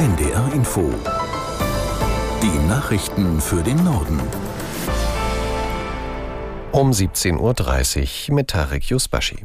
NDR Info. Die Nachrichten für den Norden. Um 17.30 Uhr mit Tarek Yusbashi.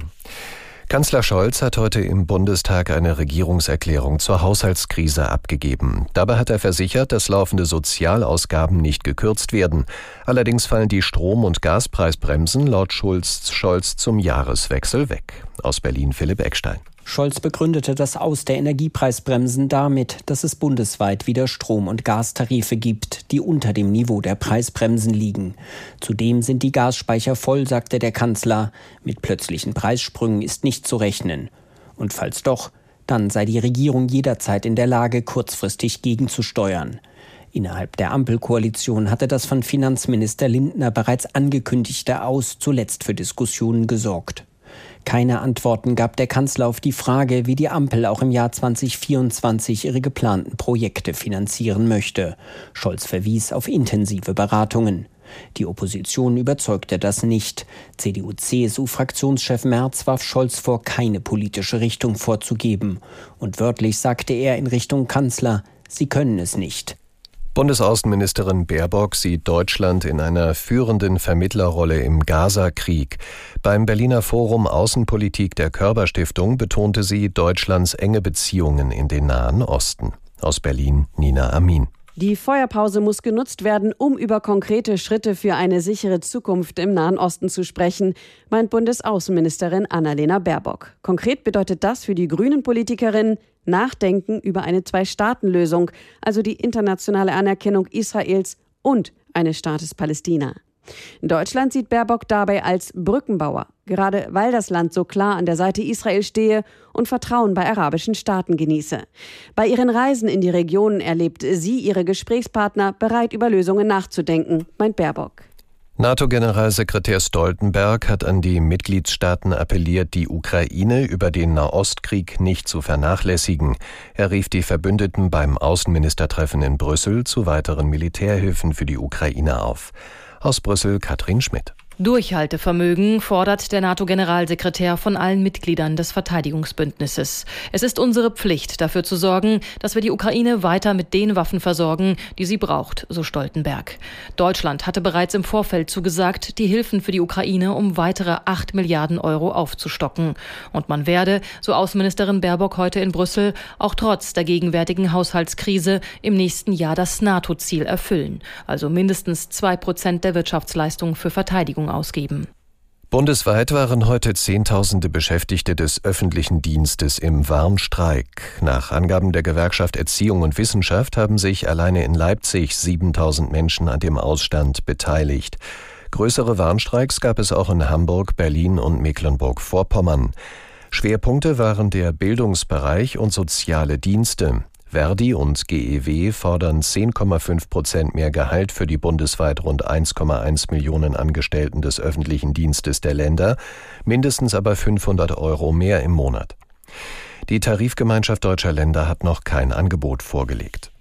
Kanzler Scholz hat heute im Bundestag eine Regierungserklärung zur Haushaltskrise abgegeben. Dabei hat er versichert, dass laufende Sozialausgaben nicht gekürzt werden. Allerdings fallen die Strom- und Gaspreisbremsen laut Schulz Scholz zum Jahreswechsel weg. Aus Berlin Philipp Eckstein. Scholz begründete das Aus der Energiepreisbremsen damit, dass es bundesweit wieder Strom- und Gastarife gibt, die unter dem Niveau der Preisbremsen liegen. Zudem sind die Gasspeicher voll, sagte der Kanzler. Mit plötzlichen Preissprüngen ist nicht zu rechnen. Und falls doch, dann sei die Regierung jederzeit in der Lage, kurzfristig gegenzusteuern. Innerhalb der Ampelkoalition hatte das von Finanzminister Lindner bereits angekündigte Aus zuletzt für Diskussionen gesorgt. Keine Antworten gab der Kanzler auf die Frage, wie die Ampel auch im Jahr 2024 ihre geplanten Projekte finanzieren möchte. Scholz verwies auf intensive Beratungen. Die Opposition überzeugte das nicht. CDU-CSU-Fraktionschef Merz warf Scholz vor, keine politische Richtung vorzugeben. Und wörtlich sagte er in Richtung Kanzler, Sie können es nicht. Bundesaußenministerin Baerbock sieht Deutschland in einer führenden Vermittlerrolle im Gaza-Krieg. Beim Berliner Forum Außenpolitik der Körperstiftung betonte sie Deutschlands enge Beziehungen in den Nahen Osten. Aus Berlin Nina Amin. Die Feuerpause muss genutzt werden, um über konkrete Schritte für eine sichere Zukunft im Nahen Osten zu sprechen, meint Bundesaußenministerin Annalena Baerbock. Konkret bedeutet das für die Grünen-Politikerin Nachdenken über eine Zwei-Staaten-Lösung, also die internationale Anerkennung Israels und eines Staates Palästina. Deutschland sieht Baerbock dabei als Brückenbauer, gerade weil das Land so klar an der Seite Israel stehe und Vertrauen bei arabischen Staaten genieße. Bei ihren Reisen in die Region erlebt sie ihre Gesprächspartner bereit, über Lösungen nachzudenken, meint Baerbock. NATO-Generalsekretär Stoltenberg hat an die Mitgliedstaaten appelliert, die Ukraine über den Nahostkrieg nicht zu vernachlässigen. Er rief die Verbündeten beim Außenministertreffen in Brüssel zu weiteren Militärhilfen für die Ukraine auf. Aus Brüssel Katrin Schmidt. Durchhaltevermögen fordert der NATO-Generalsekretär von allen Mitgliedern des Verteidigungsbündnisses. Es ist unsere Pflicht, dafür zu sorgen, dass wir die Ukraine weiter mit den Waffen versorgen, die sie braucht, so Stoltenberg. Deutschland hatte bereits im Vorfeld zugesagt, die Hilfen für die Ukraine um weitere 8 Milliarden Euro aufzustocken. Und man werde, so Außenministerin Baerbock heute in Brüssel, auch trotz der gegenwärtigen Haushaltskrise im nächsten Jahr das NATO-Ziel erfüllen, also mindestens zwei Prozent der Wirtschaftsleistung für Verteidigung Versorgung ausgeben. Bundesweit waren heute Zehntausende Beschäftigte des öffentlichen Dienstes im Warnstreik. Nach Angaben der Gewerkschaft Erziehung und Wissenschaft haben sich alleine in Leipzig 7000 Menschen an dem Ausstand beteiligt. Größere Warnstreiks gab es auch in Hamburg, Berlin und Mecklenburg-Vorpommern. Schwerpunkte waren der Bildungsbereich und soziale Dienste. Verdi und GEW fordern 10,5 Prozent mehr Gehalt für die bundesweit rund 1,1 Millionen Angestellten des öffentlichen Dienstes der Länder, mindestens aber 500 Euro mehr im Monat. Die Tarifgemeinschaft deutscher Länder hat noch kein Angebot vorgelegt.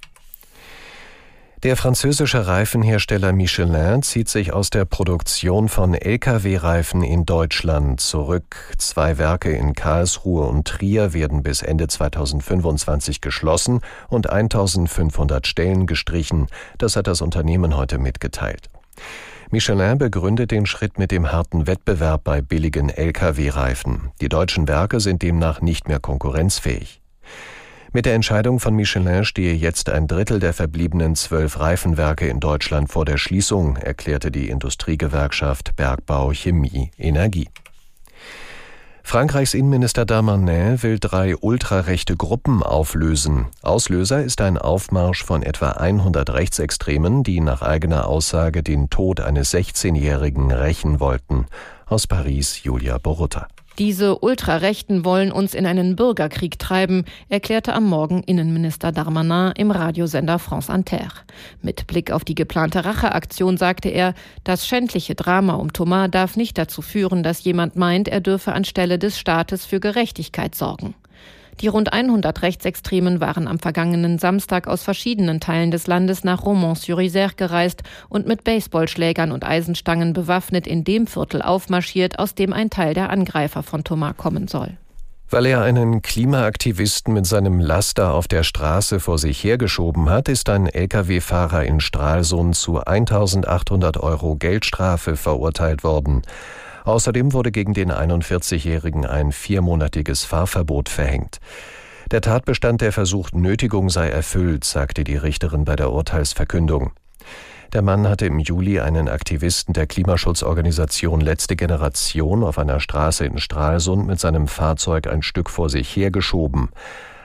Der französische Reifenhersteller Michelin zieht sich aus der Produktion von Lkw-Reifen in Deutschland zurück. Zwei Werke in Karlsruhe und Trier werden bis Ende 2025 geschlossen und 1500 Stellen gestrichen. Das hat das Unternehmen heute mitgeteilt. Michelin begründet den Schritt mit dem harten Wettbewerb bei billigen Lkw-Reifen. Die deutschen Werke sind demnach nicht mehr konkurrenzfähig. Mit der Entscheidung von Michelin stehe jetzt ein Drittel der verbliebenen zwölf Reifenwerke in Deutschland vor der Schließung, erklärte die Industriegewerkschaft Bergbau, Chemie, Energie. Frankreichs Innenminister Darmanin will drei ultrarechte Gruppen auflösen. Auslöser ist ein Aufmarsch von etwa 100 Rechtsextremen, die nach eigener Aussage den Tod eines 16-Jährigen rächen wollten. Aus Paris Julia Borutta. Diese Ultrarechten wollen uns in einen Bürgerkrieg treiben, erklärte am Morgen Innenminister Darmanin im Radiosender France Inter. Mit Blick auf die geplante Racheaktion sagte er, das schändliche Drama um Thomas darf nicht dazu führen, dass jemand meint, er dürfe anstelle des Staates für Gerechtigkeit sorgen. Die rund 100 Rechtsextremen waren am vergangenen Samstag aus verschiedenen Teilen des Landes nach Romans-sur-Isère gereist und mit Baseballschlägern und Eisenstangen bewaffnet in dem Viertel aufmarschiert, aus dem ein Teil der Angreifer von Thomas kommen soll. Weil er einen Klimaaktivisten mit seinem Laster auf der Straße vor sich hergeschoben hat, ist ein Lkw-Fahrer in Stralsund zu 1800 Euro Geldstrafe verurteilt worden. Außerdem wurde gegen den 41-Jährigen ein viermonatiges Fahrverbot verhängt. Der Tatbestand der versuchten Nötigung sei erfüllt, sagte die Richterin bei der Urteilsverkündung. Der Mann hatte im Juli einen Aktivisten der Klimaschutzorganisation Letzte Generation auf einer Straße in Stralsund mit seinem Fahrzeug ein Stück vor sich hergeschoben.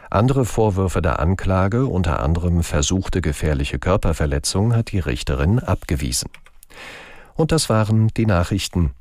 Andere Vorwürfe der Anklage, unter anderem versuchte gefährliche Körperverletzung, hat die Richterin abgewiesen. Und das waren die Nachrichten.